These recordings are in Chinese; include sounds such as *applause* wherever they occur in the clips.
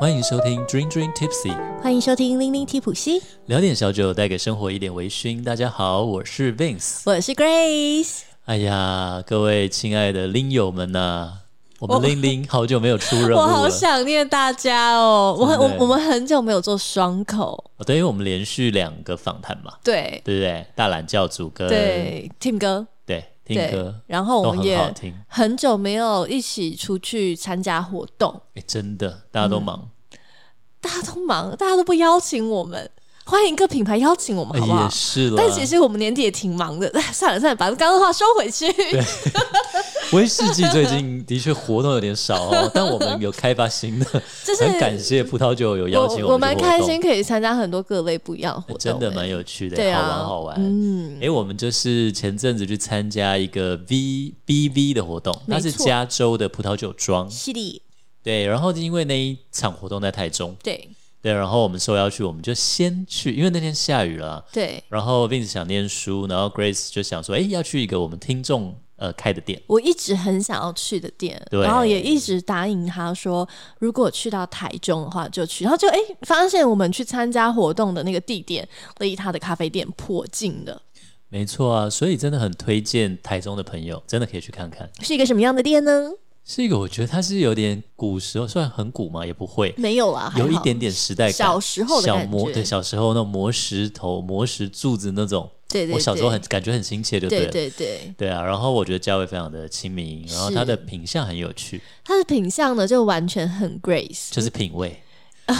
欢迎收听 Dream Dream Tipsy，欢迎收听零零提普西，聊点小酒，带给生活一点微醺。大家好，我是 Vince，我是 Grace。哎呀，各位亲爱的拎友们呐、啊，我们拎拎好久没有出任务了，*laughs* 我好想念大家哦。我我我们很久没有做双口，哦，对，因为我们连续两个访谈嘛，对对不对？大懒教主跟对 Tim 哥，对。听歌，然后我们也很久没有一起出去参加活动。哎，真的，大家都忙，嗯，大家都忙，大家都不邀请我们。欢迎各品牌邀请我们，好不好？也是了。但其实我们年底也挺忙的。*laughs* 算了算了，把刚刚的话收回去。*laughs* 对，威士忌最近的确活动有点少哦，但我们有开发新的，*laughs* 就是很感谢葡萄酒有邀请我们。我蛮开心可以参加很多各类不一样活动，真的蛮有趣的，对啊，好玩好玩。嗯，哎，我们就是前阵子去参加一个 V B V 的活动，那是加州的葡萄酒庄。是的。对，然后因为那一场活动在台中。对。对，然后我们受邀去，我们就先去，因为那天下雨了。对。然后 Vince 想念书，然后 Grace 就想说，哎，要去一个我们听众呃开的店。我一直很想要去的店，然后也一直答应他说，如果去到台中的话就去。然后就哎，发现我们去参加活动的那个地点离他的咖啡店颇近的。没错啊，所以真的很推荐台中的朋友，真的可以去看看。是一个什么样的店呢？是一个，我觉得它是有点古时候，虽然很古嘛，也不会，没有啦，有一点点时代感。小时候的小磨，对，小时候那种磨石头、磨石柱子那种，对对，对，我小时候很感觉很亲切，就对了，对？对对，对啊。然后我觉得价位非常的亲民，然后它的品相很有趣。它的品相呢，就完全很 Grace，就是品味，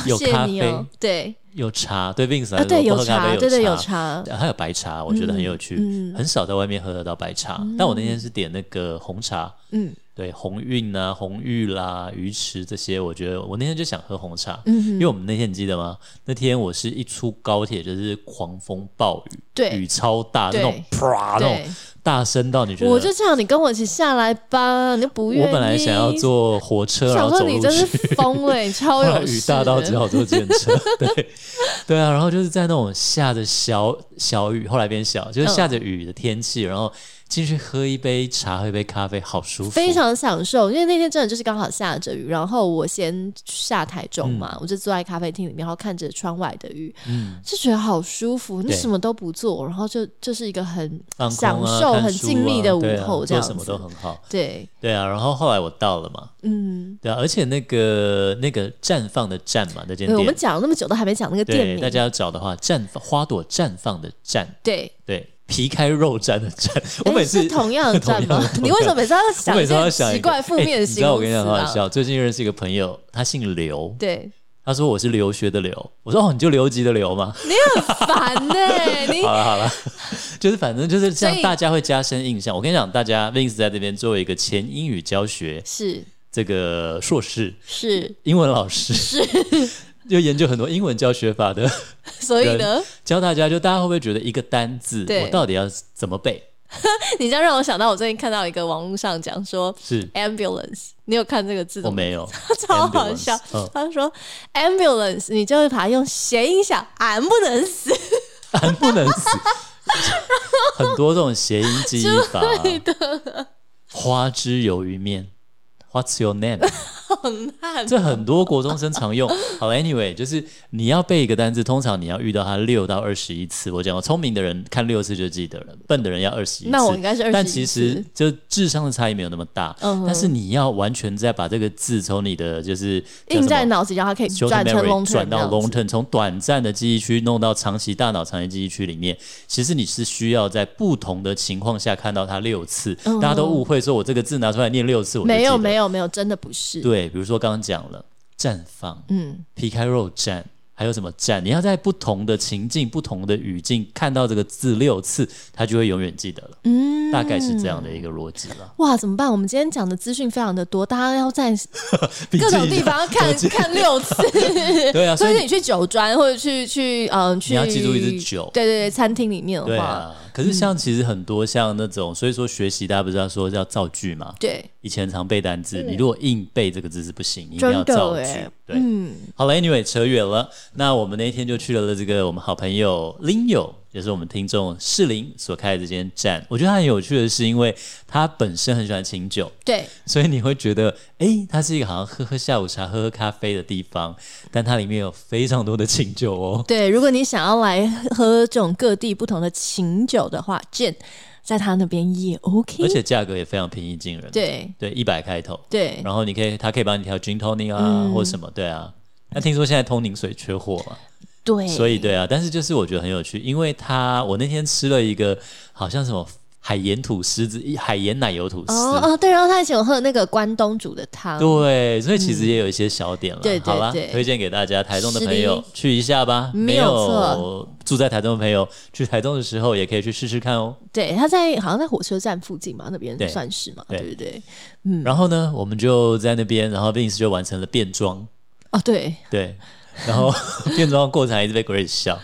有咖啡，哦、对，有茶，对 Vince 来说，对，有茶，对对有茶，还有白茶，我觉得很有趣，嗯，很少在外面喝得到白茶，嗯、但我那天是点那个红茶，嗯。对鸿运啊，红玉啦，鱼池这些，我觉得我那天就想喝红茶，嗯，因为我们那天你记得吗？那天我是一出高铁就是狂风暴雨，对，雨超大，那种啪那种大声到你觉得，我就这样你跟我一起下来吧，你就不愿意。我本来想要坐火车，然后走路去，你真是疯了，你，*laughs* 超有雨大到只好坐电车，*laughs* 对对啊，然后就是在那种下着小小雨，后来变小，就是下着雨的天气，嗯、然后。进去喝一杯茶，喝一杯咖啡，好舒服，非常享受。因为那天真的就是刚好下着雨，然后我先下台中嘛，嗯、我就坐在咖啡厅里面，然后看着窗外的雨，嗯，就觉得好舒服。你什么都不做，然后就就是一个很享受、啊、很静谧的午后，这样子、啊、什么都很好。对对啊，然后后来我到了嘛，嗯，对啊，而且那个那个绽放的绽嘛，那间店，我们讲了那么久都还没讲那个店名，大家要找的话，绽放花朵绽放的绽，对对。皮开肉绽的绽，我每次、*laughs* 同样的绽吗？你为什么每次要想？我每次要想奇怪负面的形容、啊欸、你知道我跟你讲很好笑，最近认识一个朋友，他姓刘。对，他说我是留学的刘。我说哦，你就留级的留吗？你很烦呢、欸。你好 *laughs* 了好了，就是反正就是这样，大家会加深印象。我跟你讲，大家 Vince 在这边作为一个前英语教学是这个硕士是英文老师是。*laughs* 就研究很多英文教学法的，*laughs* 所以呢，教大家就大家会不会觉得一个单字，我到底要怎么背？*laughs* 你这样让我想到，我最近看到一个网络上讲说，是 ambulance，你有看这个字吗？我没有，超好笑。嗯、他说 ambulance，你就会把它用谐音想，俺不能死，俺不能死，*laughs* 很多这种谐音记忆法、啊。*laughs* 对的，花枝鱿鱼面，What's your name？*laughs* 这很多国中生常用。*laughs* 好，Anyway，就是你要背一个单字，通常你要遇到它六到二十一次。我讲过，聪明的人看六次就记得了，笨的人要二十一次。那我应该是二十一次。但其实就智商的差异没有那么大。嗯。但是你要完全再把这个字从你的就是印在脑子里，让它可以转成 long term，转到 long term，从短暂的记忆区弄到长期大脑长期记忆区里面。其实你是需要在不同的情况下看到它六次。嗯。大家都误会说我这个字拿出来念六次，我没有没有没有，真的不是。对。对，比如说刚刚讲了绽放，嗯，皮开肉绽。还有什么绽？你要在不同的情境、不同的语境看到这个字六次，他就会永远记得了。嗯，大概是这样的一个逻辑了。哇，怎么办？我们今天讲的资讯非常的多，大家要在 *laughs* 各种地方看看六次。*laughs* 对啊，所以你去酒庄或者去去嗯、呃、去，你要记住一支酒。对对对，餐厅里面的话，对啊。可是像其实很多像那种，所以说学习大家不是要说要造句嘛？对，以前常背单字，你如果硬背这个字是不行，你一定要造句。对，嗯，好了，Anyway，扯远了。那我们那天就去了这个我们好朋友林友也是我们听众士林所开的这间站。我觉得它很有趣的是，因为它本身很喜欢清酒，对，所以你会觉得，哎，它是一个好像喝喝下午茶、喝喝咖啡的地方，但它里面有非常多的清酒哦。*laughs* 对，如果你想要来喝这种各地不同的清酒的话，建在他那边也 OK，而且价格也非常平易近人。对对，一百开头。对，然后你可以，他可以帮你调 Gin Tonic 啊，嗯、或什么，对啊。那听说现在通宁水缺货嘛？对，所以对啊，但是就是我觉得很有趣，因为他我那天吃了一个好像什么。海盐吐司子，海盐奶油吐司。哦哦，对，然后他以前有喝那个关东煮的汤。对，所以其实也有一些小点了。对对对，好吧，推荐给大家，台中的朋友去一下吧。没有错，住在台中的朋友去台中的时候也可以去试试看哦。对，他在好像在火车站附近嘛，那边算是嘛，对不对？嗯。然后呢，我们就在那边，然后 Vince 就完成了变装。哦，对对，然后 *laughs* 变装过程还一直被 Grace 笑。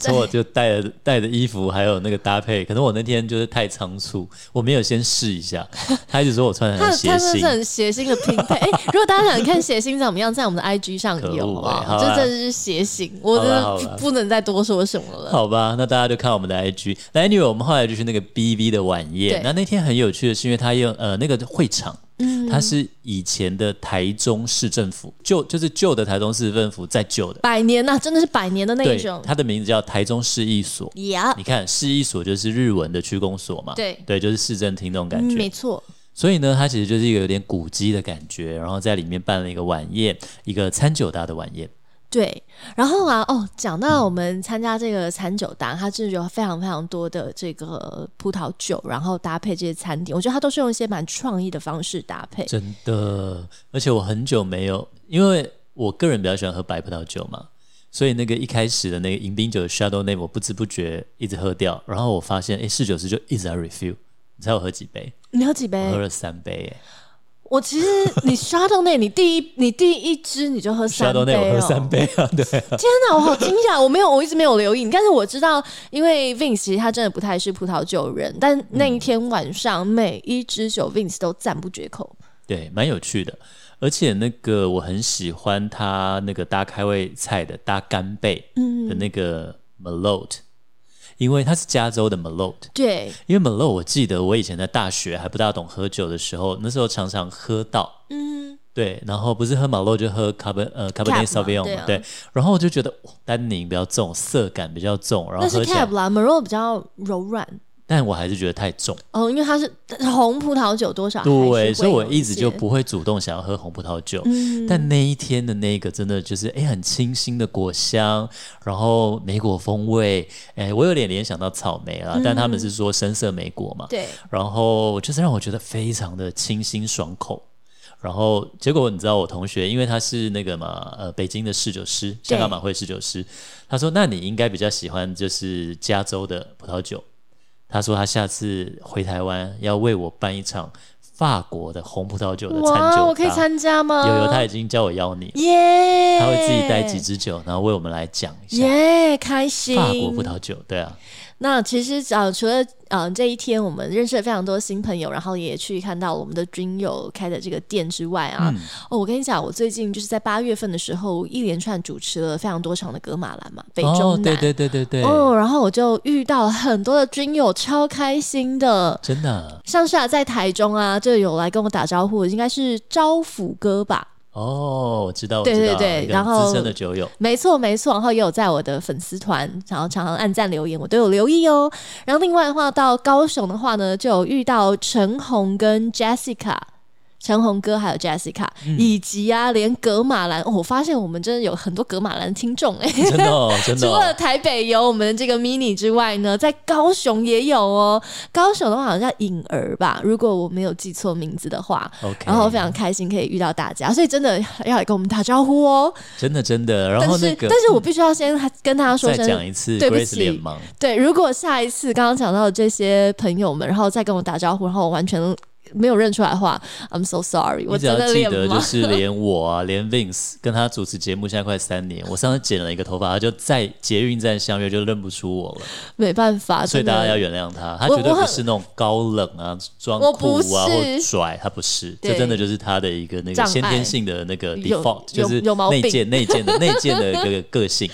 所以我就带了带的衣服，还有那个搭配，可能我那天就是太仓促，我没有先试一下。*laughs* 他一直说我穿的很谐星，他是很谐星的拼配。哎、欸，如果大家想看谐星怎么样，在我们的 IG 上有啊，欸、这真的是谐星，我真的不能再多说什么了。好吧，那大家就看我们的 IG。那 Anyway，我们后来就是那个 BV 的晚宴，那那天很有趣的是，因为他用呃那个会场。嗯，它是以前的台中市政府，旧就是旧的台中市政府在旧的百年呐、啊，真的是百年的那一种。它的名字叫台中市役所。呀，你看市役所就是日文的区公所嘛，对对，就是市政厅那种感觉，嗯、没错。所以呢，它其实就是一个有点古迹的感觉，然后在里面办了一个晚宴，一个餐酒搭的晚宴。对，然后啊，哦，讲到我们参加这个餐酒搭，它就是有非常非常多的这个葡萄酒，然后搭配这些餐点，我觉得它都是用一些蛮创意的方式搭配。真的，而且我很久没有，因为我个人比较喜欢喝白葡萄酒嘛，所以那个一开始的那个迎宾酒的 Chardonnay，我不知不觉一直喝掉，然后我发现，哎，侍酒师就一直在 refill，你猜我喝几杯？你喝几杯？我喝了三杯，哎。我其实你 Chardonnay 你第一你第一支你就喝三杯，我喝三杯啊！对啊，*laughs* 天哪，我好惊讶！我没有，我一直没有留意。但是我知道，因为 Vince 其实他真的不太是葡萄酒人，但那一天晚上每一支酒 Vince 都赞不绝口。对，蛮有趣的。而且那个我很喜欢他那个搭开胃菜的搭干贝的那个 Merlot。因为它是加州的 Merlot，对，因为 Merlot 我记得我以前在大学还不大懂喝酒的时候，那时候常常喝到，嗯，对，然后不是喝 Merlot 就喝 Cabernet 呃 Cabernet Sauvignon 嘛，对，然后我就觉得丹宁比较重，色感比较重，然后喝起来 Merlot 比较柔软。但我还是觉得太重哦，因为它是红葡萄酒，多少对，所以我一直就不会主动想要喝红葡萄酒。嗯、但那一天的那个真的就是，哎，很清新的果香，然后莓果风味，哎，我有点联想到草莓了，嗯、但他们是说深色莓果嘛，对，然后就是让我觉得非常的清新爽口。然后结果你知道，我同学因为他是那个嘛，呃，北京的侍酒师，香港马会侍酒师，他说，那你应该比较喜欢就是加州的葡萄酒。他说他下次回台湾要为我办一场法国的红葡萄酒的餐酒，我可以参加吗？有有，他已经叫我邀你，耶！他会自己带几支酒，然后为我们来讲一下，耶，开心！法国葡萄酒，对啊。那其实呃，除了呃这一天我们认识了非常多新朋友，然后也去看到我们的军友开的这个店之外啊，嗯、哦，我跟你讲，我最近就是在八月份的时候，一连串主持了非常多场的格马兰嘛，北中南，哦、对对对对对，哦，然后我就遇到了很多的军友，超开心的，真的。像是啊，在台中啊，就有来跟我打招呼，应该是招抚哥吧。哦，我知道，对对对，然后资深的酒友，没错没错，然后也有在我的粉丝团，然后常常按赞留言，我都有留意哦。然后另外的话，到高雄的话呢，就有遇到陈红跟 Jessica。陈红哥还有 Jessica，、嗯、以及啊，连格马兰、哦，我发现我们真的有很多格马兰听众哎，真的、哦，真的、哦。除了台北有我们这个 mini 之外呢，在高雄也有哦。高雄的话好像叫颖儿吧，如果我没有记错名字的话。OK，然后非常开心可以遇到大家，所以真的要来跟我们打招呼哦。真的真的，然后那个，但是，但是我必须要先跟大家说声，再讲一次，对不起。对，如果下一次刚刚讲到的这些朋友们，然后再跟我打招呼，然后我完全。没有认出来的话，I'm so sorry。我只要记得，就是连我啊，连 Vince 跟他主持节目现在快三年，我上次剪了一个头发，他就在捷运站相约就认不出我了。没办法，所以大家要原谅他，他绝对不是那种高冷啊、装酷啊或拽，他不是，这真的就是他的一个那个先天性的那个 default，就是内建内建的 *laughs* 内建的一个个性。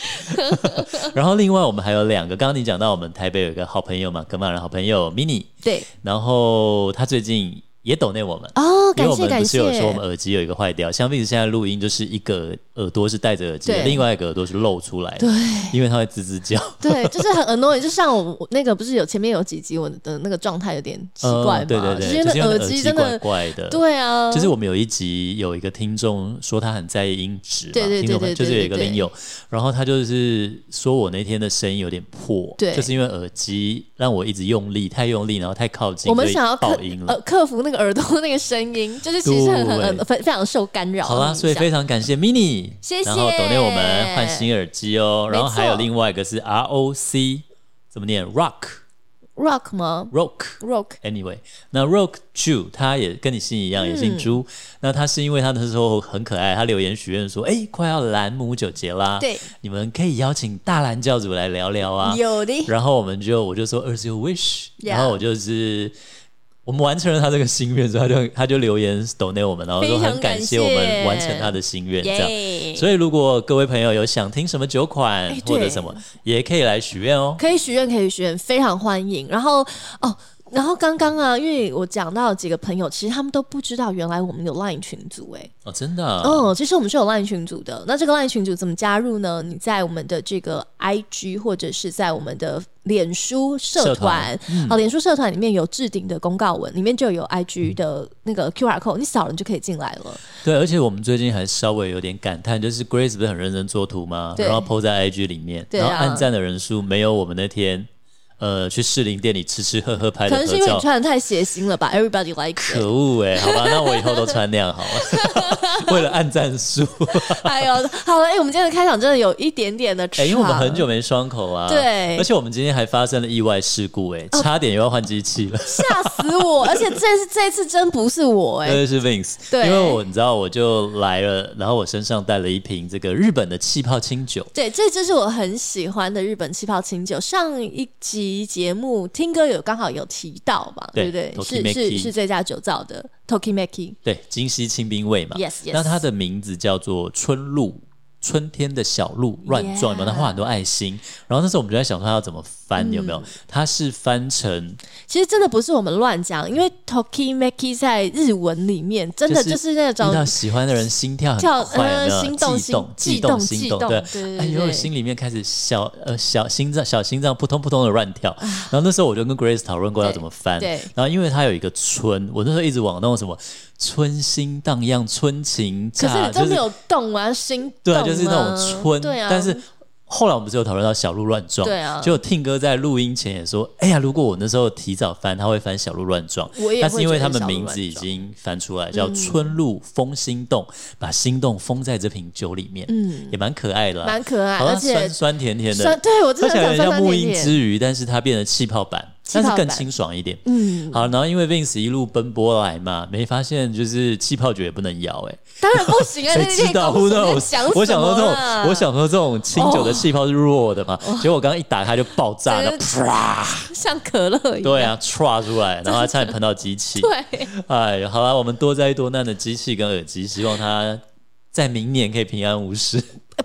*laughs* 然后另外我们还有两个，刚刚你讲到我们台北有一个好朋友嘛，格马人好朋友 Mini，对，然后他最近。也抖内我们哦，感谢感谢。因为我们不是有说我们耳机有一个坏掉，像 Vince 现在录音就是一个耳朵是戴着耳机，另外一个耳朵是露出来的，对，因为它会吱吱叫，*laughs* 对，就是很 annoying。就像我那个不是有前面有几集我的那个状态有点奇怪嘛，对对对，因为耳机真的怪的，对啊。就是我们有一集有一个听众说他很在意音质嘛，对对对对，就是有一个听友，然后他就是说我那天的声音有点破，对，就是因为耳机让我一直用力，太用力，然后太靠近，我们想要爆音了，克服那个耳朵那个声。声音就是其实很很非非常受干扰。好啦，所以非常感谢 Mini，谢谢。然后抖内我们换新耳机哦。然后还有另外一个是 R O C，怎么念？Rock，Rock 吗？Rock，Rock。Anyway，那 Rock 朱他也跟你姓一样，也姓朱。那他是因为他那时候很可爱，他留言许愿说：“哎，快要蓝姆九节啦，对，你们可以邀请大蓝教主来聊聊啊。”有的。然后我们就我就说 As you wish，然后我就是。我们完成了他这个心愿之后，他就他就留言抖内我们，然后说很感谢我们完成他的心愿，这样。所以如果各位朋友有想听什么酒款或者什么，也可以来许愿哦。可以许愿，可以许愿，非常欢迎。然后哦。然后刚刚啊，因为我讲到几个朋友，其实他们都不知道原来我们有 LINE 群组哎。哦，真的、啊。哦，其实我们是有 LINE 群组的。那这个 LINE 群组怎么加入呢？你在我们的这个 IG 或者是在我们的脸书社团，社团嗯、脸书社团里面有置顶的公告文，里面就有 IG 的那个 QR code，你扫了你就可以进来了。对，而且我们最近还稍微有点感叹，就是 Grace 不是很认真做图吗？对然后 po 在 IG 里面，然后按赞的人数没有我们那天。呃，去士林店里吃吃喝喝拍的合照，可能是因为你穿的太血腥了吧？Everybody like，可恶哎、欸！好吧，那我以后都穿那样 *laughs* 好了，为了按战术。*laughs* 哎呦，好了，哎、欸，我们今天的开场真的有一点点的，*laughs* 哎、欸，因为我们很久没双口啊，对，而且我们今天还发生了意外事故、欸，哎，差点又要换机器了，吓、哦、死我！而且这次这次真不是我、欸，哎，这是 Vince，对，因为我你知道，我就来了，然后我身上带了一瓶这个日本的气泡清酒，对，这支是我很喜欢的日本气泡清酒，上一集节目。听歌有刚好有提到嘛，对不对？是是是这家酒造的 Tokimaki，对，金西清兵卫嘛。Yes，Yes。那它的名字叫做春露。春天的小鹿乱撞，有没有？他画很多爱心，然后那时候我们就在想说他要怎么翻，有没有？他是翻成，其实真的不是我们乱讲，因为 Tokimeki 在日文里面真的就是那种喜欢的人心跳很快，心动心动悸动心动，对，哎呦，心里面开始小呃小心脏小心脏扑通扑通的乱跳。然后那时候我就跟 Grace 讨论过要怎么翻，对。然后因为它有一个春，我那时候一直往那种什么。春心荡漾，春情乍，可是你都没有动啊，心对啊，就是那种春，对啊。但是后来我们不是有讨论到小鹿乱撞，对啊。就听哥在录音前也说，哎呀，如果我那时候提早翻，他会翻小鹿乱撞。我也但是因为他们名字已经翻出来，叫春露封心动，把心动封在这瓶酒里面，嗯，也蛮可爱的，蛮可爱，而且酸酸甜甜的，对我真的很像木印之鱼，但是它变成气泡版。但是更清爽一点，嗯，好，然后因为 Vince 一路奔波来嘛，没发现就是气泡酒也不能摇，哎，当然不行啊，*laughs* 谁知道？我想，我想说这种，我想说这种清酒的气泡是弱的嘛，结果我刚刚一打开就爆炸了，啪，像可乐一样，对啊，唰出来，然后还差点喷到机器，*laughs* 对，哎，好了，我们多灾多难的机器跟耳机，希望它在明年可以平安无事。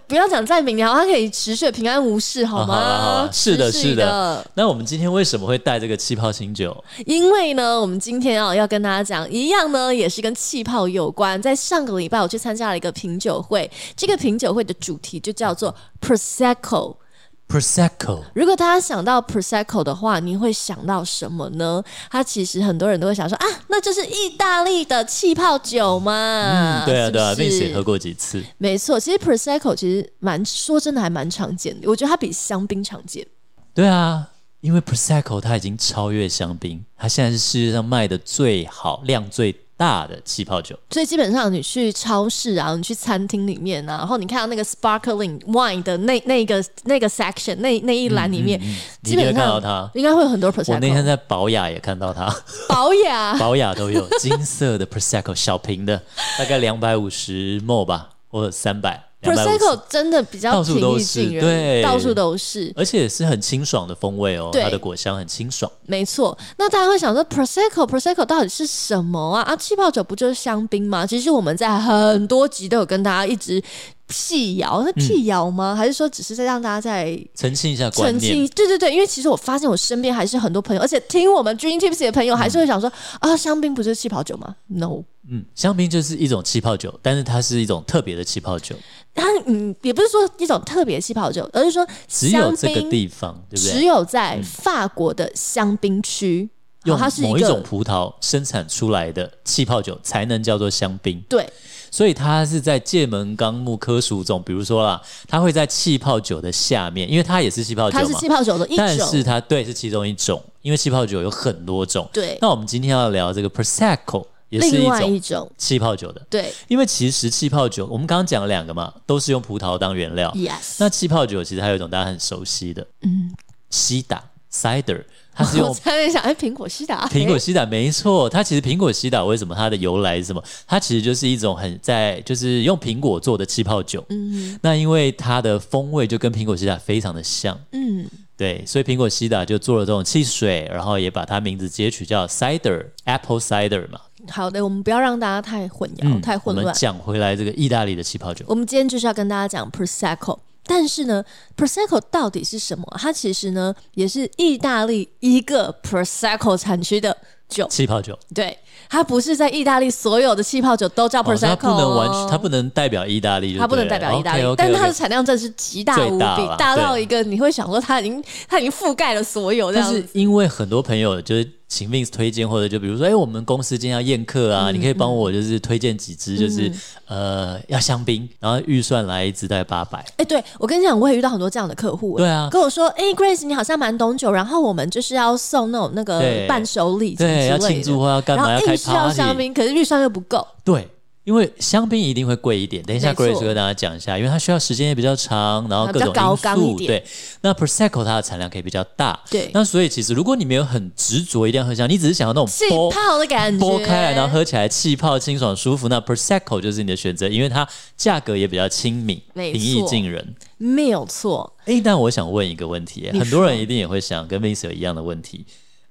不要讲在明年，它可以持续平安无事，好吗？好好好，是的，是的。那我们今天为什么会带这个气泡清酒？因为呢，我们今天啊要跟大家讲一样呢，也是跟气泡有关。在上个礼拜，我去参加了一个品酒会，这个品酒会的主题就叫做 Prosecco。Prosecco，如果大家想到 Prosecco 的话，你会想到什么呢？它其实很多人都会想说啊，那就是意大利的气泡酒嘛。嗯，对啊，对啊，并且喝过几次。没错，其实 Prosecco 其实蛮说真的还蛮常见的，我觉得它比香槟常见。对啊，因为 Prosecco 它已经超越香槟，它现在是世界上卖的最好、量最大的气泡酒。所以基本上你去超市啊，你去餐厅里面啊，然后你看到那个 sparkling wine 的那那个那个 section 那那一栏里面，嗯嗯嗯、基本上看到它应该会有很多 prosecco。我那天在宝雅也看到它，宝雅 *laughs* 宝雅都有金色的 prosecco 小瓶的，大概两百五十 ml 吧，或者三百。Prosecco 真的比较平易近人，对，到处都是，而且是很清爽的风味哦，它的果香很清爽。没错，那大家会想说 Prosecco Prosecco 到底是什么啊？啊，气泡酒不就是香槟吗？其实我们在很多集都有跟大家一直辟谣，是辟谣吗？嗯、还是说只是在让大家在澄清一下观念？澄清，对对对，因为其实我发现我身边还是很多朋友，而且听我们 Dream Tipsy 的朋友还是会想说、嗯、啊，香槟不就是气泡酒吗？No。嗯，香槟就是一种气泡酒，但是它是一种特别的气泡酒。它嗯，也不是说一种特别气泡酒，而是说只有这个地方，对不对？只有在法国的香槟区，用某一种葡萄生产出来的气泡酒才能叫做香槟。对，所以它是在界门纲目科属种，比如说啦，它会在气泡酒的下面，因为它也是气泡酒嘛，它是气泡酒的一种，但是它对是其中一种，因为气泡酒有很多种。对，那我们今天要聊这个 Prosecco。也是一种气泡酒的，对，因为其实气泡酒，我们刚刚讲了两个嘛，都是用葡萄当原料。Yes，那气泡酒其实还有一种大家很熟悉的，嗯，西打 （cider），*laughs* 它是用。我在想，哎，苹果西打，苹果西打没错，它其实苹果西打为什么它的由来是什么？它其实就是一种很在就是用苹果做的气泡酒。嗯，那因为它的风味就跟苹果西打非常的像。嗯。对，所以苹果西打就做了这种汽水，然后也把它名字截取叫 cider，apple cider 嘛。好的，我们不要让大家太混淆、嗯、太混乱。我们讲回来，这个意大利的气泡酒，我们今天就是要跟大家讲 prosecco。但是呢，prosecco 到底是什么？它其实呢，也是意大利一个 prosecco 产区的酒，气泡酒。对。它不是在意大利所有的气泡酒都叫 Prosecco，它不能完全，它不能代表意大利，它不能代表意大利，但是它的产量真的是极大无比，大到一个你会想说它已经它已经覆盖了所有这样。但是因为很多朋友就是。请 Vince 推荐，或者就比如说，哎、欸，我们公司今天要宴客啊，嗯、你可以帮我就是推荐几支，就是、嗯、呃要香槟，然后预算来一支大概八百。哎、欸，对我跟你讲，我也遇到很多这样的客户，对啊，跟我说，哎、欸、，Grace 你好像蛮懂酒，然后我们就是要送那种那个伴手礼，对，要庆祝或要干嘛，要开 party，要香槟，可是预算又不够，对。因为香槟一定会贵一点，等一下 Grace 跟大家讲一下，因为它需要时间也比较长，然后各种因素，对。那 Prosecco 它的产量可以比较大，对。那所以其实如果你没有很执着一定要喝香，你只是想要那种气泡的感觉，剥开来然后喝起来气泡清爽舒服，那 Prosecco 就是你的选择，因为它价格也比较亲民，平易近人，没有错。哎，但我想问一个问题，很多人一定也会想跟 Vince 有一样的问题。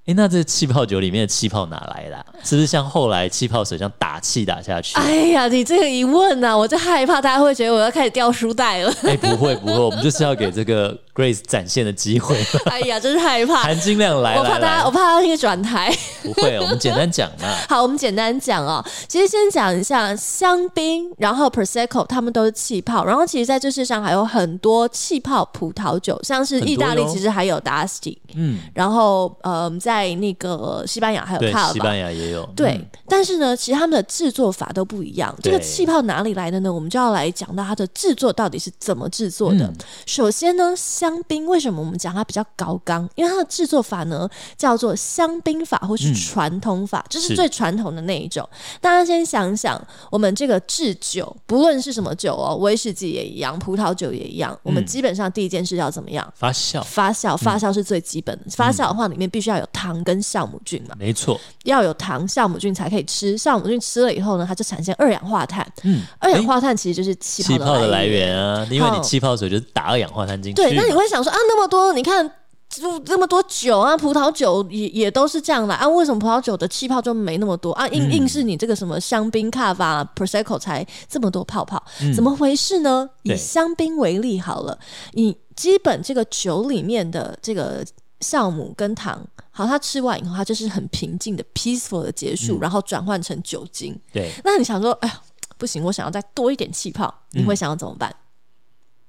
哎，那这气泡酒里面的气泡哪来的啊？是不是像后来气泡水这样打气打下去？哎呀，你这个一问呢，我就害怕大家会觉得我要开始掉书袋了。哎，不会不会，我们就是要给这个 Grace 展现的机会。哎呀，真是害怕，含金量来了，我怕大家，我怕他那个转台。不会，我们简单讲嘛。*laughs* 好，我们简单讲哦。其实先讲一下香槟，然后 Prosecco，他们都是气泡。然后其实在这世上还有很多气泡葡萄酒，像是意大利其实还有 d'Asti。嗯，然后呃，在那个。西班牙还有卡，西班牙也有。对，嗯、但是呢，其实他们的制作法都不一样。这个气泡哪里来的呢？我们就要来讲到它的制作到底是怎么制作的。嗯、首先呢，香槟为什么我们讲它比较高纲？因为它的制作法呢叫做香槟法，或是传统法，这、嗯、是最传统的那一种。大家先想想，我们这个制酒，不论是什么酒哦，威士忌也一样，葡萄酒也一样，我们基本上第一件事要怎么样？发酵，发酵，发酵是最基本的。嗯、发酵的话，里面必须要有糖跟酵母菌嘛，没错，要有糖酵母菌才可以吃，酵母菌吃了以后呢，它就产生二氧化碳。嗯，二氧化碳其实就是气泡，泡的来源啊，因为你气泡水就是打二氧化碳进去。对，那你会想说啊，那么多，你看就这么多酒啊，葡萄酒也也都是这样的啊，为什么葡萄酒的气泡就没那么多啊？硬硬是你这个什么香槟、卡瓦、Prosecco 才这么多泡泡，嗯、怎么回事呢？以香槟为例好了，你基本这个酒里面的这个。酵母跟糖，好，他吃完以后，他就是很平静的 peaceful 的结束，嗯、然后转换成酒精。对，那你想说，哎呀，不行，我想要再多一点气泡，你会想要怎么办？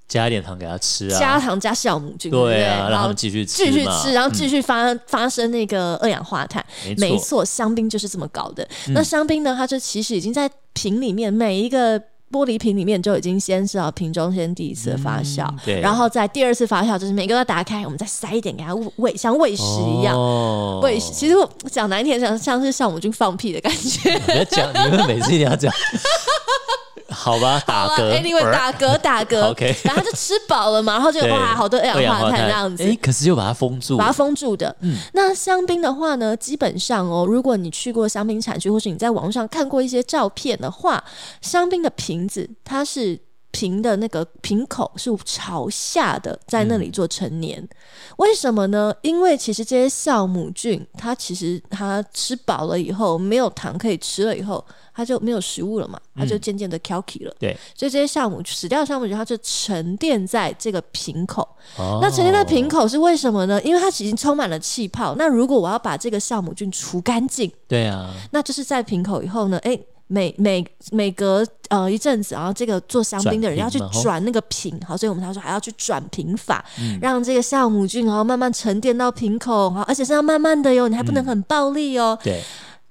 加一点糖给他吃啊，加糖加酵母菌，对啊，让他们继续吃，继续吃，然后继续发、嗯、发生那个二氧化碳。没错，香槟就是这么搞的。嗯、那香槟呢，它就其实已经在瓶里面每一个。玻璃瓶里面就已经先是要瓶中先第一次发酵，嗯、对，然后在第二次发酵就是每个都打开，我们再塞一点给它喂，像喂食一样。哦、喂食，其实我讲难听点，像像是像我们就放屁的感觉。你要讲，你们每次一定要讲。*laughs* 好吧，打嗝，哎，你们打嗝 *laughs* 打嗝，OK，然后就吃饱了嘛，然后就哇，好多二氧化碳这样子，哎，可是又把它封住，把它封住的。嗯，那香槟的话呢，基本上哦，如果你去过香槟产区，或是你在网上看过一些照片的话，香槟的瓶子它是。瓶的那个瓶口是朝下的，在那里做陈年，嗯、为什么呢？因为其实这些酵母菌，它其实它吃饱了以后，没有糖可以吃了以后，它就没有食物了嘛，它就渐渐的 calky 了。对、嗯，所以这些酵母死掉的酵母菌，它就沉淀在这个瓶口。哦、那沉淀在瓶口是为什么呢？因为它已经充满了气泡。那如果我要把这个酵母菌除干净，对啊，那就是在瓶口以后呢，哎。每每每隔呃一阵子，然后这个做香槟的人要去转那个瓶，好，所以我们他说还要去转瓶法，嗯、让这个酵母菌然后慢慢沉淀到瓶口，好，而且是要慢慢的哟，你还不能很暴力哦。嗯、对，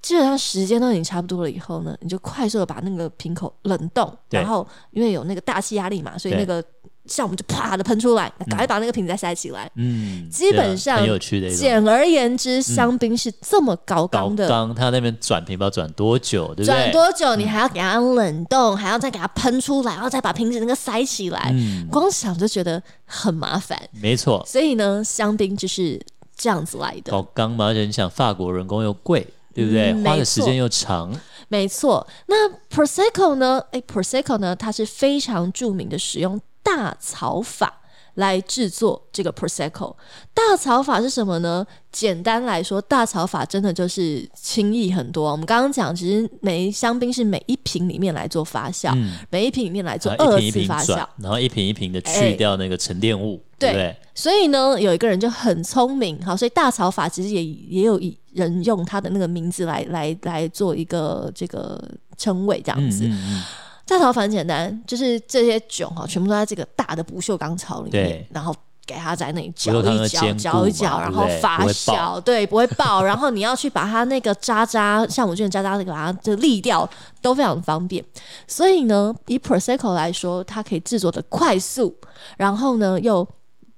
基本上时间都已经差不多了以后呢，你就快速的把那个瓶口冷冻，然后因为有那个大气压力嘛，所以那个。酵母就啪的喷出来，赶快把那个瓶子再塞起来。嗯，基本上很有趣的。简而言之，香槟是这么高刚的。刚他那边转瓶不知道转多久，对不对？转多久？你还要给它冷冻，还要再给它喷出来，然后再把瓶子那个塞起来。光想就觉得很麻烦。没错。所以呢，香槟就是这样子来的。高刚嘛，而且你想，法国人工又贵，对不对？花的时间又长。没错。那 Prosecco 呢？哎，Prosecco 呢？它是非常著名的使用。大草法来制作这个 Prosecco，大草法是什么呢？简单来说，大草法真的就是轻易很多。我们刚刚讲，其实每一香槟是每一瓶里面来做发酵，嗯、每一瓶里面来做二次发酵，然后一瓶一瓶的去掉那个沉淀物，欸、对？所以呢，有一个人就很聪明，好，所以大草法其实也也有人用他的那个名字来来来做一个这个称谓，这样子。嗯嗯嗯大槽法很简单，就是这些酒哈，全部都在这个大的不锈钢槽里面，然后给它在那里搅一搅，搅一搅，然后发酵，对，不会爆。然后你要去把它那个渣渣，像我这种渣渣，那个把它就沥掉，都非常方便。所以呢，以 Prosecco 来说，它可以制作的快速，然后呢又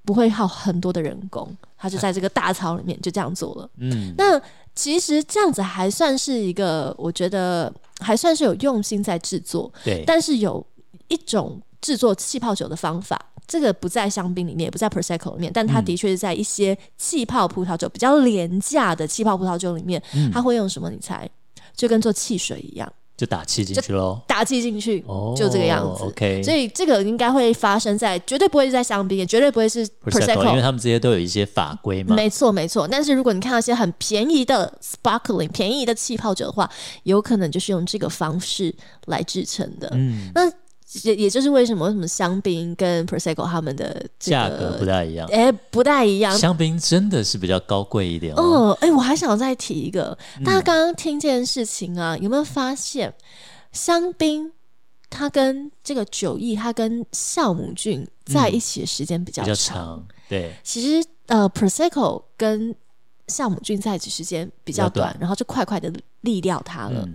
不会耗很多的人工，它就在这个大槽里面就这样做了。嗯，那。其实这样子还算是一个，我觉得还算是有用心在制作。对，但是有一种制作气泡酒的方法，这个不在香槟里面，也不在 Prosecco 里面，但它的确是在一些气泡葡萄酒比较廉价的气泡葡萄酒里面，嗯、它会用什么？你猜？就跟做汽水一样。就打气进去喽，打气进去，哦、就这个样子。OK，所以这个应该会发生在，绝对不会是在香槟，也绝对不会是 Prosecco，因为他们这些都有一些法规嘛。没错，没错。但是如果你看到一些很便宜的 sparkling 便宜的气泡酒的话，有可能就是用这个方式来制成的。嗯，那。也也就是为什么为什么香槟跟 Prosecco 他们的价格不太一样？哎，不太一样。香槟真的是比较高贵一点哦。哎，我还想再提一个，大家刚刚听这件事情啊，有没有发现香槟它跟这个酒意它跟酵母菌在一起的时间比较长？对，其实呃 Prosecco 跟酵母菌在一起时间比较短，然后就快快的沥掉它了。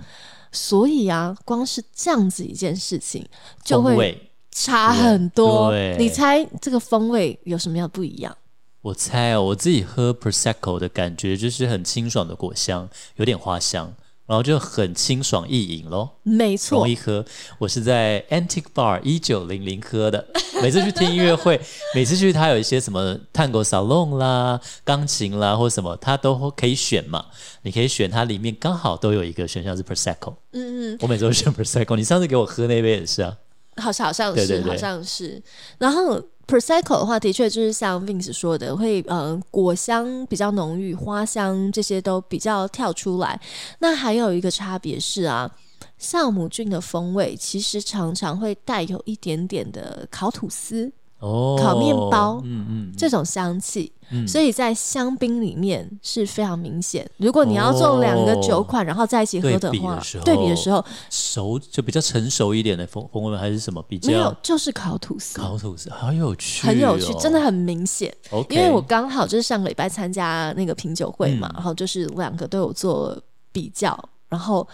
所以啊，光是这样子一件事情就会差很多。你猜这个风味有什么样不一样？我猜哦，我自己喝 Prosecco 的感觉就是很清爽的果香，有点花香。然后就很清爽易饮喽，没错，容易喝。我是在 Antique Bar 一九零零喝的。每次去听音乐会，*laughs* 每次去他有一些什么探戈沙龙啦、钢琴啦或什么，他都可以选嘛。你可以选它里面刚好都有一个选项是 Prosecco。嗯嗯，我每次都选 Prosecco。你上次给我喝那杯也是啊？好像好像是，对对对，好像是。然后。Prosecco 的话，的确就是像 Vince 说的，会呃果香比较浓郁，花香这些都比较跳出来。那还有一个差别是啊，酵母菌的风味其实常常会带有一点点的烤吐司。哦，烤面包，嗯嗯，这种香气，嗯、所以在香槟里面是非常明显。如果你要做两个酒款，哦、然后在一起喝的话，对比的时候，熟就比较成熟一点的风风味，还是什么比较？没有，就是烤吐司。烤吐司好有趣，哦，很有趣，真的很明显。因为我刚好就是上个礼拜参加那个品酒会嘛，嗯、然后就是两个都有做比较，然后。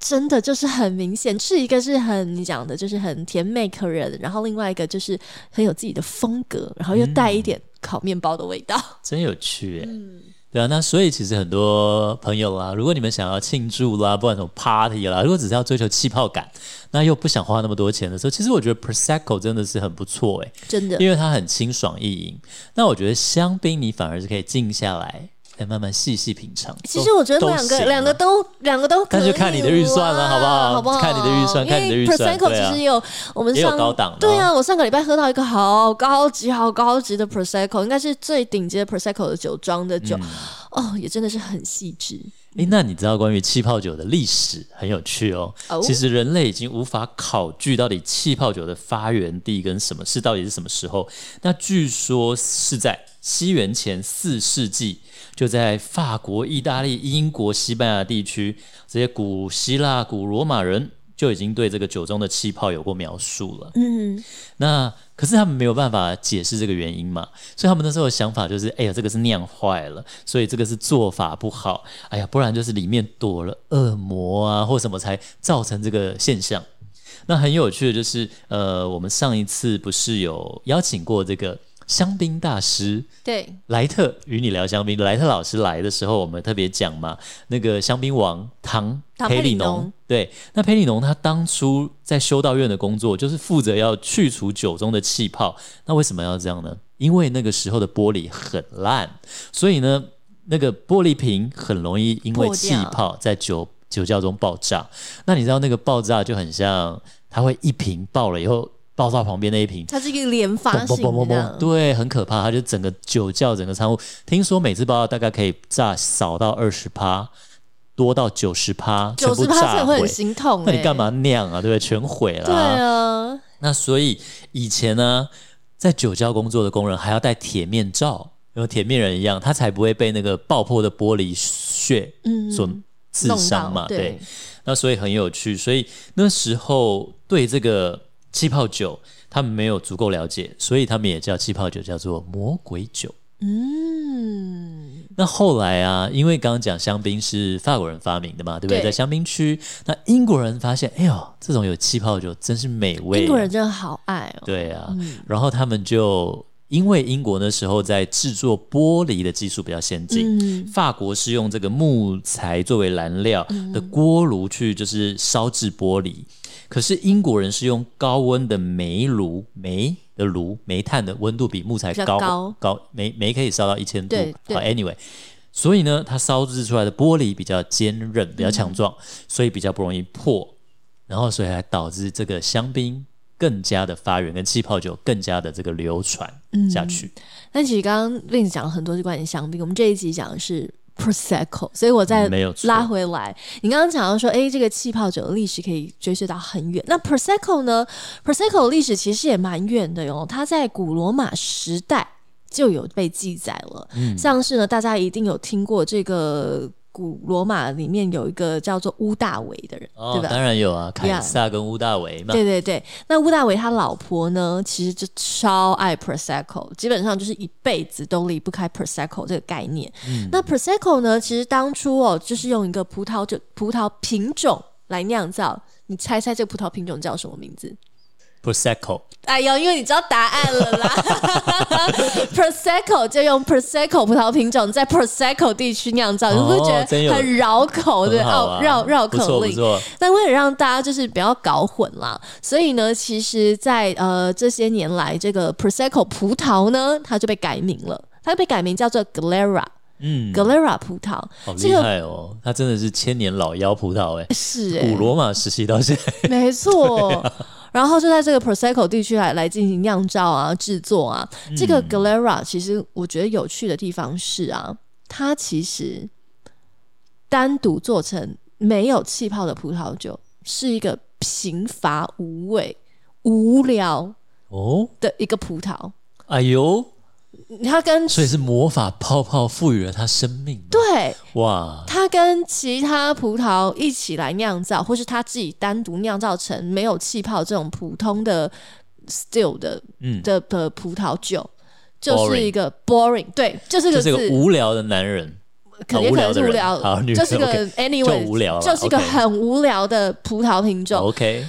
真的就是很明显，是一个是很你讲的，就是很甜美可人，然后另外一个就是很有自己的风格，然后又带一点烤面包的味道，嗯、*laughs* 真有趣耶。嗯对啊，那所以其实很多朋友啊，如果你们想要庆祝啦，不管什么 party 啦，如果只是要追求气泡感，那又不想花那么多钱的时候，其实我觉得 prosecco 真的是很不错诶，真的，因为它很清爽易饮。那我觉得香槟你反而是可以静下来。慢慢细细品尝。其实我觉得两个两个都两个都可以，那就看你的预算了，好不好？好不好？看你的预算，看你的预算。Prosecco 其实有我们上高档，对啊，我上个礼拜喝到一个好高级、好高级的 Prosecco，应该是最顶级的 Prosecco 的酒庄的酒，哦，也真的是很细致。诶，那你知道关于气泡酒的历史很有趣哦。其实人类已经无法考据到底气泡酒的发源地跟什么是到底是什么时候。那据说是在西元前四世纪。就在法国、意大利、英国、西班牙地区，这些古希腊、古罗马人就已经对这个酒中的气泡有过描述了。嗯，那可是他们没有办法解释这个原因嘛，所以他们那时候的想法就是：哎呀，这个是酿坏了，所以这个是做法不好。哎呀，不然就是里面躲了恶魔啊，或什么才造成这个现象。那很有趣的就是，呃，我们上一次不是有邀请过这个。香槟大师对莱特与你聊香槟，莱特老师来的时候，我们特别讲嘛，那个香槟王唐培里农，对，那佩里农他当初在修道院的工作就是负责要去除酒中的气泡，那为什么要这样呢？因为那个时候的玻璃很烂，所以呢，那个玻璃瓶很容易因为气泡在酒酒窖中爆炸。那你知道那个爆炸就很像，它会一瓶爆了以后。爆炸旁边那一瓶，它是一个连发性的，对，很可怕。它就整个酒窖、整个仓库，听说每次爆炸大概可以炸少到二十趴，多到九十趴，九十趴会很心痛。那你干嘛酿啊？对不对？全毁了。对啊。那所以以前呢，在酒窖工作的工人还要戴铁面罩，因为铁面人一样，他才不会被那个爆破的玻璃屑所刺伤嘛。对。对那所以很有趣，所以那时候对这个。气泡酒，他们没有足够了解，所以他们也叫气泡酒叫做魔鬼酒。嗯，那后来啊，因为刚刚讲香槟是法国人发明的嘛，对不对？对，在香槟区，那英国人发现，哎呦，这种有气泡酒真是美味啊。英国人真的好爱哦。对啊，嗯，然后他们就因为英国那时候在制作玻璃的技术比较先进，嗯，法国是用这个木材作为燃料的锅炉去就是烧制玻璃。可是英国人是用高温的煤炉，煤的炉，煤炭的温度比木材高，高，高，煤煤可以烧到一千度。好，anyway，所以呢，它烧制出来的玻璃比较坚韧，比较强壮，嗯，所以比较不容易破，然后所以还导致这个香槟更加的发源，跟气泡酒更加的这个流传下去。嗯，但其实刚刚 Vince 讲了很多是关于香槟，我们这一集讲的是。Prosecco，所以我再拉回来。你刚刚讲到说，哎，这个气泡酒的历史可以追溯到很远。那 Prosecco 呢？Prosecco 的历史其实也蛮远的哟，它在古罗马时代就有被记载了。嗯，像是呢，大家一定有听过这个。古罗马里面有一个叫做乌大维的人，哦、对吧？当然有啊，凯撒跟乌大维嘛。对对对，那乌大维他老婆呢，其实就超爱 Prosecco，基本上就是一辈子都离不开 Prosecco 这个概念。嗯、那 Prosecco 呢，其实当初哦，就是用一个葡萄酒葡萄品种来酿造，你猜猜这个葡萄品种叫什么名字？Prosecco，哎呦，因为你知道答案了啦。*laughs* Prosecco 就用 Prosecco 葡萄品种在 Prosecco 地区酿造，你会觉得很绕口的绕绕绕口令？但为了让大家就是不要搞混啦，所以呢，其实在，在呃这些年来，这个 Prosecco 葡萄呢，它就被改名了，它被改名叫做 Glera，嗯，Glera 葡萄，好厉害哦，它真的是千年老妖葡萄哎，是哎，古罗马时期到现在，没错。*laughs* 然后就在这个 Prosecco 地区来来进行酿造啊、制作啊。嗯、这个 Glera 其实我觉得有趣的地方是啊，它其实单独做成没有气泡的葡萄酒，是一个贫乏无味、无聊哦的一个葡萄。哦、哎呦！它跟所以是魔法泡泡赋予了他生命。对，哇！他跟其他葡萄一起来酿造，或是他自己单独酿造成没有气泡这种普通的 still 的、嗯、的的葡萄酒，就是一个 boring。对，就是个，就是个无聊的男人。肯定可能是无聊，好就是个 anyway，无聊，就是一个很无聊的葡萄品种。OK，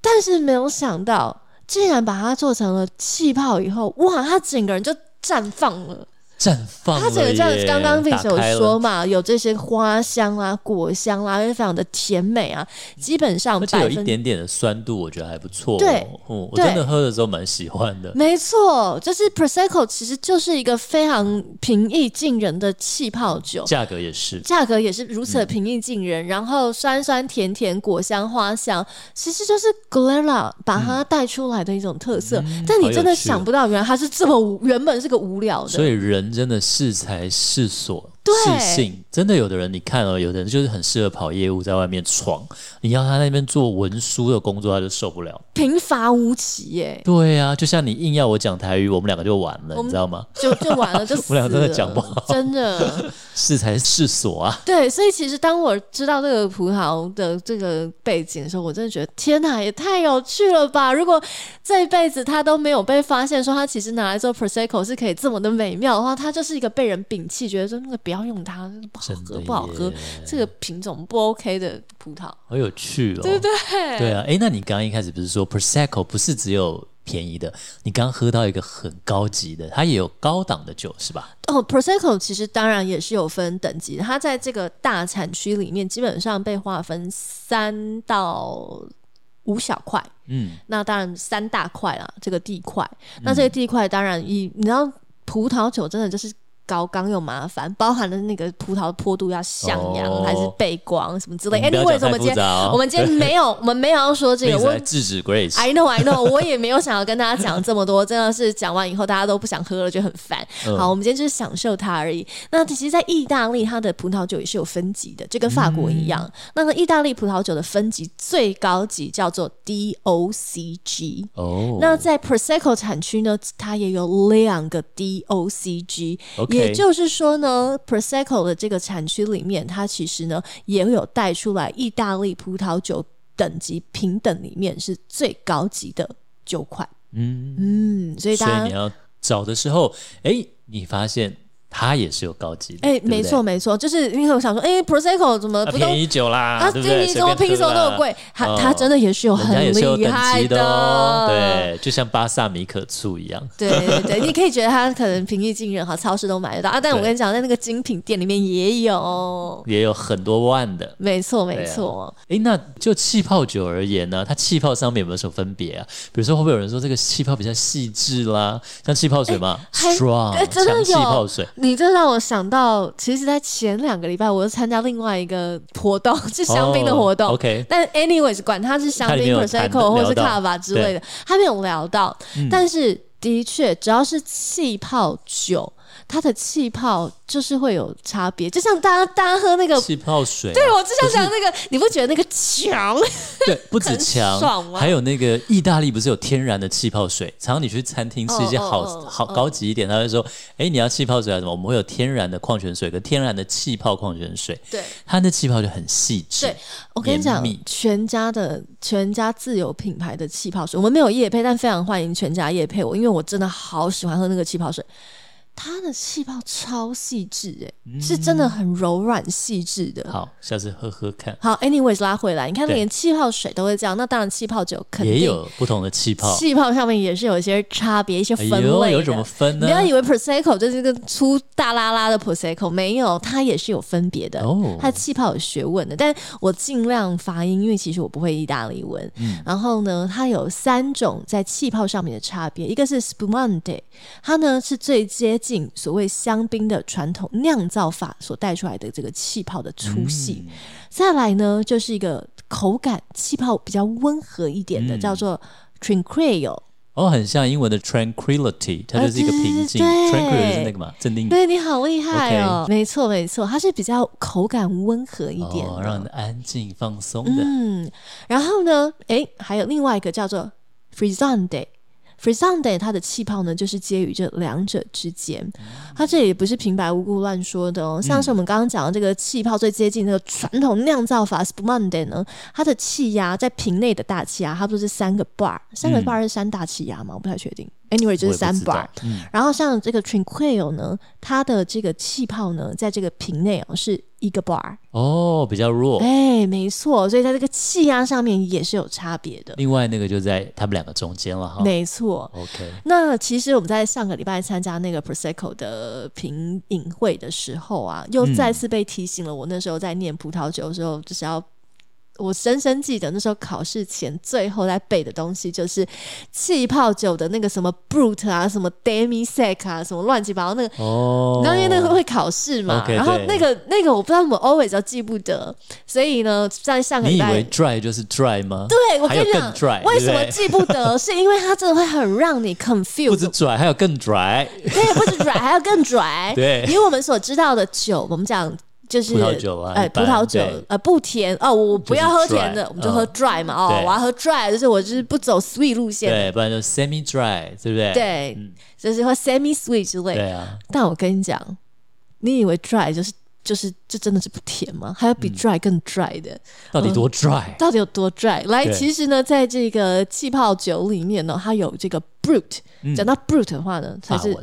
但是没有想到，竟然把它做成了气泡以后，哇，他整个人就绽放了。绽放，它整个像刚刚 Vince 有说嘛，有这些花香啊、果香啊，又非常的甜美啊。基本上，而且有一点点的酸度，我觉得还不错。对，嗯，我真的喝的时候蛮喜欢的。没错，就是 Prosecco 其实就是一个非常平易近人的气泡酒，价格也是，价格也是如此的平易近人。嗯、然后酸酸甜甜、果香花香，其实就是 Glera 把它带出来的一种特色。嗯、但你真的想不到，原来它是这么无，原本是个无聊的，所以人。真的是才是所。适性真的，有的人你看哦，有的人就是很适合跑业务，在外面闯。你要他那边做文书的工作，他就受不了，平乏无奇耶。对啊，就像你硬要我讲台语，我们两个就完了，你知道吗？就就完了，就 *laughs* 我们俩真的讲不好，真的适才适所啊。对，所以其实当我知道这个葡萄的这个背景的时候，我真的觉得天哪，也太有趣了吧！如果这一辈子他都没有被发现，说他其实拿来做 prosecco 是可以这么的美妙的话，他就是一个被人摒弃，觉得说那个不要用它，不好喝，不好喝，这个品种不 OK 的葡萄，好有趣哦，对不对？对啊，哎，那你刚刚一开始不是说 Prosecco 不是只有便宜的，你刚刚喝到一个很高级的，它也有高档的酒是吧？哦，Prosecco 其实当然也是有分等级，它在这个大产区里面基本上被划分三到五小块，嗯，那当然三大块啦，这个地块，那这个地块当然以你知道葡萄酒真的就是。高刚又麻烦，包含了那个葡萄的坡度要向阳、哦、还是背光什么之类。哎，为什么今天我们今天没有 *laughs* 我们没有要说这个？我制止 Grace。I know, I *laughs* know，我也没有想要跟大家讲这么多，真的是讲完以后大家都不想喝了，就很烦。嗯、好，我们今天就是享受它而已。那其实，在意大利，它的葡萄酒也是有分级的，就跟法国一样。嗯、那个意大利葡萄酒的分级最高级叫做 DOCG。哦。那在 Prosecco 产区呢，它也有两个 DOCG。Okay. 也就是说呢，Prosecco 的这个产区里面，它其实呢也有带出来意大利葡萄酒等级平等里面是最高级的酒款。嗯嗯，所以大家所以你要找的时候，哎，你发现。它也是有高级的，哎、欸，没错没错，就是因为我想说，哎、欸、，Prosecco 怎么不便宜酒啦？啊，怎么拼什么那么贵？它它真的也是有很厉害的，哦，对，就像巴萨米可醋一样。对对对，*laughs* 你可以觉得它可能平易近人，哈，超市都买得到啊。但我跟你讲，在那个精品店里面也有，也有很多万的。没错没错。哎、啊，那就气泡酒而言呢，它气泡上面有没有什么分别啊？比如说会不会有人说这个气泡比较细致啦？像气泡水嘛，strong，强气泡水。你这让我想到，其实，在前两个礼拜，我又参加另外一个活动，*laughs* 是香槟的活动。Oh, OK，但 anyways，管它是香槟、Prosecco 或是 Cava 之类的，他没有聊到。嗯、但是，的确，只要是气泡酒。它的气泡就是会有差别，就像大家大家喝那个气泡水、啊，对我就想讲那个，你不觉得那个强？对，*laughs* 不止强，还有那个意大利不是有天然的气泡水？常常你去餐厅吃一些好、oh, oh, oh, oh. 好高级一点，他会说：“哎，你要气泡水还是什么？我们会有天然的矿泉水跟天然的气泡矿泉水。”对，它的气泡就很细致。对，我跟你讲，全家的全家自有品牌的气泡水，我们没有夜配，但非常欢迎全家夜配我，因为我真的好喜欢喝那个气泡水。它的气泡超细致，哎，是真的很柔软细致的。好，下次喝喝看。好，anyways 拉回来，你看连气泡水都会这样，那当然气泡酒肯定也有不同的气泡，气泡上面也是有一些差别，一些分类。有怎么分呢？不要以为 prosecco 就是一个粗大拉拉的 prosecco，没有，它也是有分别的。哦，它的气泡有学问的，但我尽量发音，因为其实我不会意大利文。嗯，然后呢，它有三种在气泡上面的差别，一个是 spumante，它呢是最接近所谓香槟的传统酿造法所带出来的这个气泡的粗细，嗯、再来呢就是一个口感气泡比较温和一点的，嗯、叫做 tranquillo 哦，很像英文的 tranquility，它就是一个平静。呃、tranquility 是那个嘛，镇定。对，你好厉害哦。没错没错，它是比较口感温和一点，哦，让人安静放松的。嗯，然后呢，哎，还有另外一个叫做 frizzante Frisanday 它的气泡呢，就是介于这两者之间。它这也不是平白无故乱说的哦。像是我们刚刚讲的这个气泡最接近那个传统酿造法 Spumante 呢，它的气压在瓶内的大气压，它不是三个 bar，三个 bar 是三大气压吗？我不太确定。Anyway，就是三 bar。嗯、然后像这个 Trinqueal 呢，它的这个气泡呢，在这个瓶内啊是一个 bar。哦，比较弱。哎，没错，所以在这个气压上面也是有差别的。另外那个就在他们两个中间了哈。没错。OK。那其实我们在上个礼拜参加那个 Prosecco 的品饮会的时候啊，又再次被提醒了。我那时候在念葡萄酒的时候，就是要。我深深记得那时候考试前最后在背的东西就是气泡酒的那个什么 Brut 啊，什么 Demi Sec 啊，什么乱七八糟那个。哦。然后因为那个会考试嘛，okay, 然后那个那个我不知道我 always 都记不得，所以呢，在上个礼拜你以为 dry 就是 dry 吗？对，我跟你讲，dry 为什么记不得？*laughs* 是因为它真的会很让你 confused。不止 dry，还有更 dry。对，不止 dry，还有更 dry。对，以我们所知道的酒，我们讲。就是葡萄酒啊，哎，葡萄酒呃不甜哦，我不要喝甜的，我们就喝 dry 嘛哦，我要喝 dry，就是我就是不走 sweet 路线，对，不然就 semi dry，对不对？对，就是喝 semi sweet 之类。对啊，但我跟你讲，你以为 dry 就是就是就真的是不甜吗？还有比 dry 更 dry 的，到底多 dry？*laughs* 到底有多 dry？来，其实呢，在这个气泡酒里面呢，它有这个 brut，讲到 brut 的话呢，才是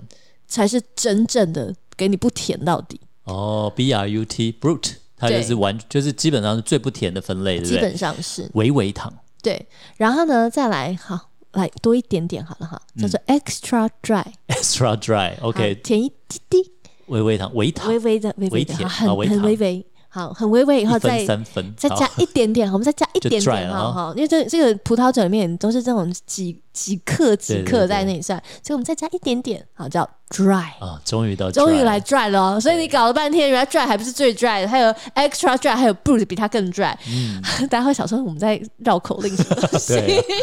才是真正的给你不甜到底。哦，B R U T brut，它就是完，就是基本上是最不甜的分类，对不对？基本上是。微微糖。对，然后呢，再来好，来多一点点好了哈，叫做 extra dry，extra dry，OK，甜一滴滴，微微糖，微糖，微微的，微微的，很很微微。好，很微微，以后再三分再加一点点，我们再加一点点，哈哈，因为这这个葡萄酒里面都是这种几几克几克在那里算，所以我们再加一点点，好叫 dry 啊，终于到终于来 dry 了，所以你搞了半天，原来 dry 还不是最 dry 的，还有 extra dry，还有 brut 比它更 dry，*laughs* 大家会想说我们在绕口令。什么东西？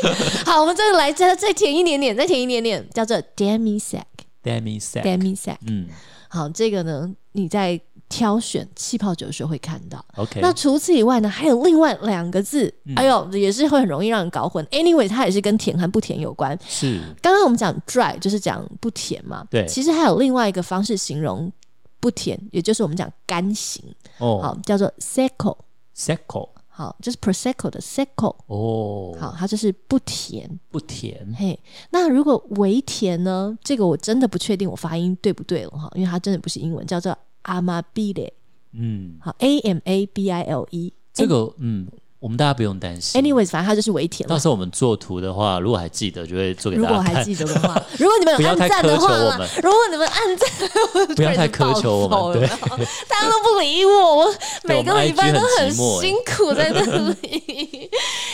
*laughs* 好，我们这个来再再甜一点点，再甜一点点，叫做 demi sec，demi sec，demi sec，嗯，好，这个呢，你在。挑选气泡酒的时候会看到。OK，那除此以外呢，还有另外两个字，嗯、哎呦，也是会很容易让人搞混。Anyway，它也是跟甜和不甜有关。是，刚刚我们讲 dry 就是讲不甜嘛。对，其实还有另外一个方式形容不甜，也就是我们讲干型。哦，好，叫做 secco。secco。好，就是 prosecco 的 secco。哦，好，它就是不甜。不甜。嘿，那如果微甜呢？这个我真的不确定我发音对不对了哈，因为它真的不是英文，叫做。Amabile，嗯，好，A M A B I L E，这个嗯，我们大家不用担心。Anyways，反正它就是微甜。到时候我们做图的话，如果还记得，就会做给大家看。如果还记得的话，如果你们有按赞的话，如果你们按赞，不要太苛求我们，对，大家都不理我，我每个礼拜都很辛苦在这里。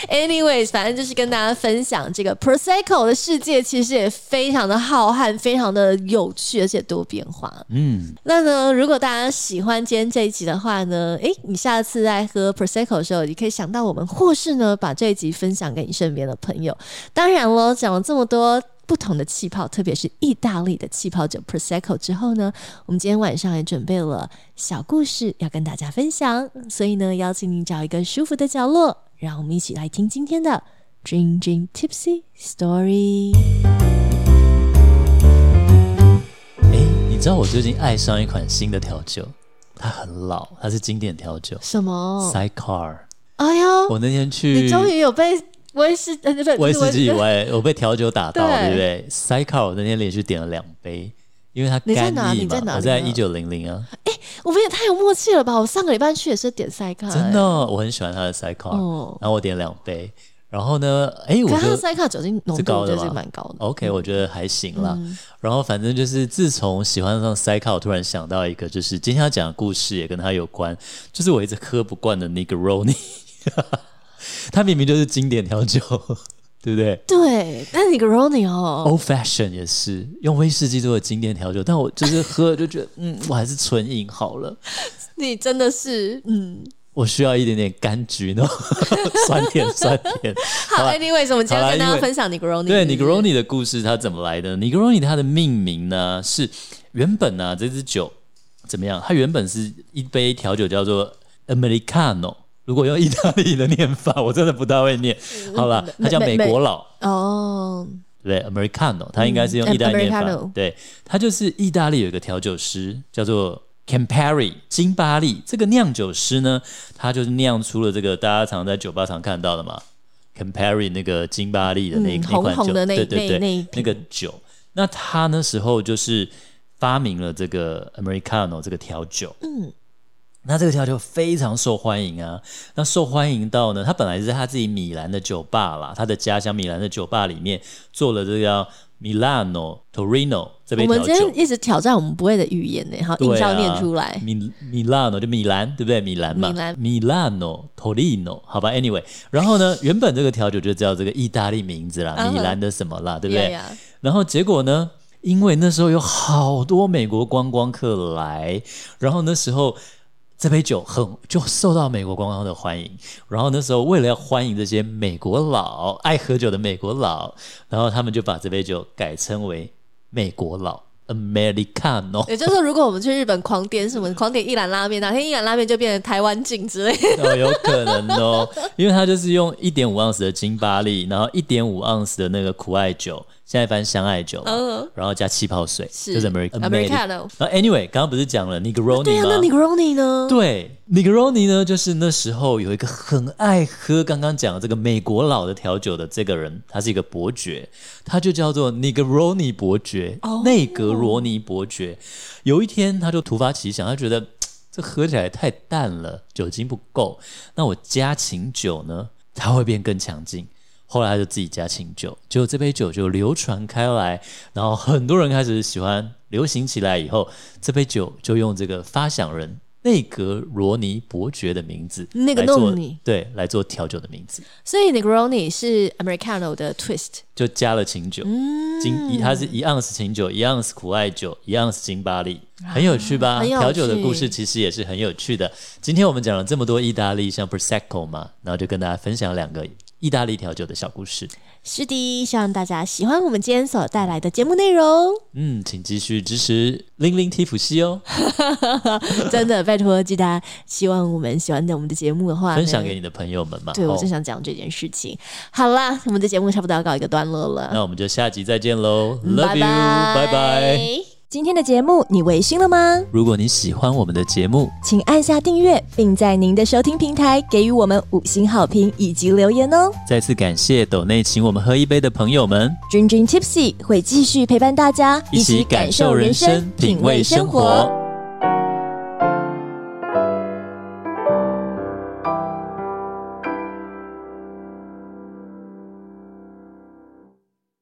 Anyways，反正就是跟大家分享这个 Prosecco 的世界，其实也非常的浩瀚，非常的有趣，而且多变化。嗯，那呢，如果大家喜欢今天这一集的话呢，诶，你下次在喝 Prosecco 的时候，你可以想到我们，或是呢，把这一集分享给你身边的朋友。当然了，讲了这么多不同的气泡，特别是意大利的气泡酒 Prosecco 之后呢，我们今天晚上也准备了小故事要跟大家分享，所以呢，邀请你找一个舒服的角落。让我们一起来听今天的 Dream Dream Tipsy Story。哎，你知道我最近爱上一款新的调酒，它很老，它是经典调酒。什么？Sycar。哎呀，我那天去，你终于有被威士呃不威士忌以外，我被调酒打到，对不对？Sycar，我那天连续点了两杯。因为它干邑嘛，我在一九零零啊。哎，我们也太有默契了吧！我上个礼拜去也是点赛卡，真的，我很喜欢他的赛卡。哦，然后我点两杯，然后呢，哎，我觉得塞卡酒精浓度就是蛮高的。OK，我觉得还行啦。然后反正就是自从喜欢上塞卡，我突然想到一个，就是今天要讲的故事也跟他有关，就是我一直喝不惯的 Negroni，它 *laughs* 明明就是经典调酒。*laughs* 对不对？对，那你个 Negroni 哦，Old Fashion 也是用威士忌做的经典调酒，但我就是喝了就觉得，嗯，我还是纯饮好了。*laughs* 你真的是，嗯，我需要一点点柑橘呢，*laughs* 酸甜 *laughs* 酸甜。好，Anyway，我们今天跟大家分享 Negroni。对，Negroni 的故事它怎么来的？Negroni 它的命名呢是原本呢、啊、这支酒怎么样？它原本是一杯调酒叫做 Americano。如果用意大利的念法，我真的不大会念。好了，它叫美国佬。哦，对？Americano，它应该是用意大利念法。嗯、对，它就是意大利有一个调酒师叫做 Campari 金巴利，这个酿酒师呢，他就是酿出了这个大家常在酒吧常看到的嘛，Campari 那个金巴利的那、嗯、那款酒，对对对，那，那个酒。那他那时候就是发明了这个 Americano 这个调酒。嗯。那这个调酒非常受欢迎啊！那受欢迎到呢，他本来是在他自己米兰的酒吧啦，他的家乡米兰的酒吧里面做了这个叫 Milano Torino 这边。我们今天一直挑战我们不会的语言呢，好，硬是要念出来。米 Milano 就米兰，对不对？米兰嘛。米兰 Milano Torino 好吧，Anyway，然后呢，*laughs* 原本这个调酒就叫这个意大利名字啦，米兰的什么啦，对不对.然后结果呢，因为那时候有好多美国观光客来，然后那时候。这杯酒很就受到美国观光的欢迎，然后那时候为了要欢迎这些美国佬爱喝酒的美国佬，然后他们就把这杯酒改称为美国佬 Americano。也就是说，如果我们去日本狂点什么，狂点一兰拉面，哪天一兰拉面就变成台湾景之类的，哦，有可能哦，因为它就是用一点五盎司的金巴利，然后一点五盎司的那个苦艾酒。现在翻香艾酒，uh, 然后加气泡水，是就是 American Americano。然后 Anyway，刚刚不是讲了 Negroni 吗？对啊，那 Negroni 呢？对，Negroni 呢，就是那时候有一个很爱喝刚刚讲的这个美国佬的调酒的这个人，他是一个伯爵，他就叫做 Negroni 伯爵，内格罗尼伯爵。有一天，他就突发奇想，他觉得 *tsk* 这喝起来太淡了，酒精不够，那我加琴酒呢，它会变更强劲。后来他就自己加清酒，结果这杯酒就流传开来，然后很多人开始喜欢，流行起来以后，这杯酒就用这个发想人内格罗尼伯爵的名字来做，对，来做调酒的名字。所以 Negroni 是 Americano 的 twist，就加了清酒，嗯，金，它是一盎司清酒，一盎司苦艾酒，一盎司金巴利，很有趣吧？调酒的故事其实也是很有趣的。今天我们讲了这么多意大利，像 Prosecco 嘛，然后就跟大家分享两个。意大利调酒的小故事，是的，希望大家喜欢我们今天所带来的节目内容。嗯，请继续支持零零提普西哦，*laughs* 真的拜托记得，希望我们喜欢的我们的节目的话，分享给你的朋友们嘛。对，我就想讲这件事情。好啦，我们的节目差不多要告一个段落了，那我们就下集再见喽，Love you，拜拜。今天的节目你微醺了吗？如果你喜欢我们的节目，请按下订阅，并在您的收听平台给予我们五星好评以及留言哦。再次感谢斗内请我们喝一杯的朋友们 Dream Tipsy 会继续陪伴大家，一起感受人生，品味生活。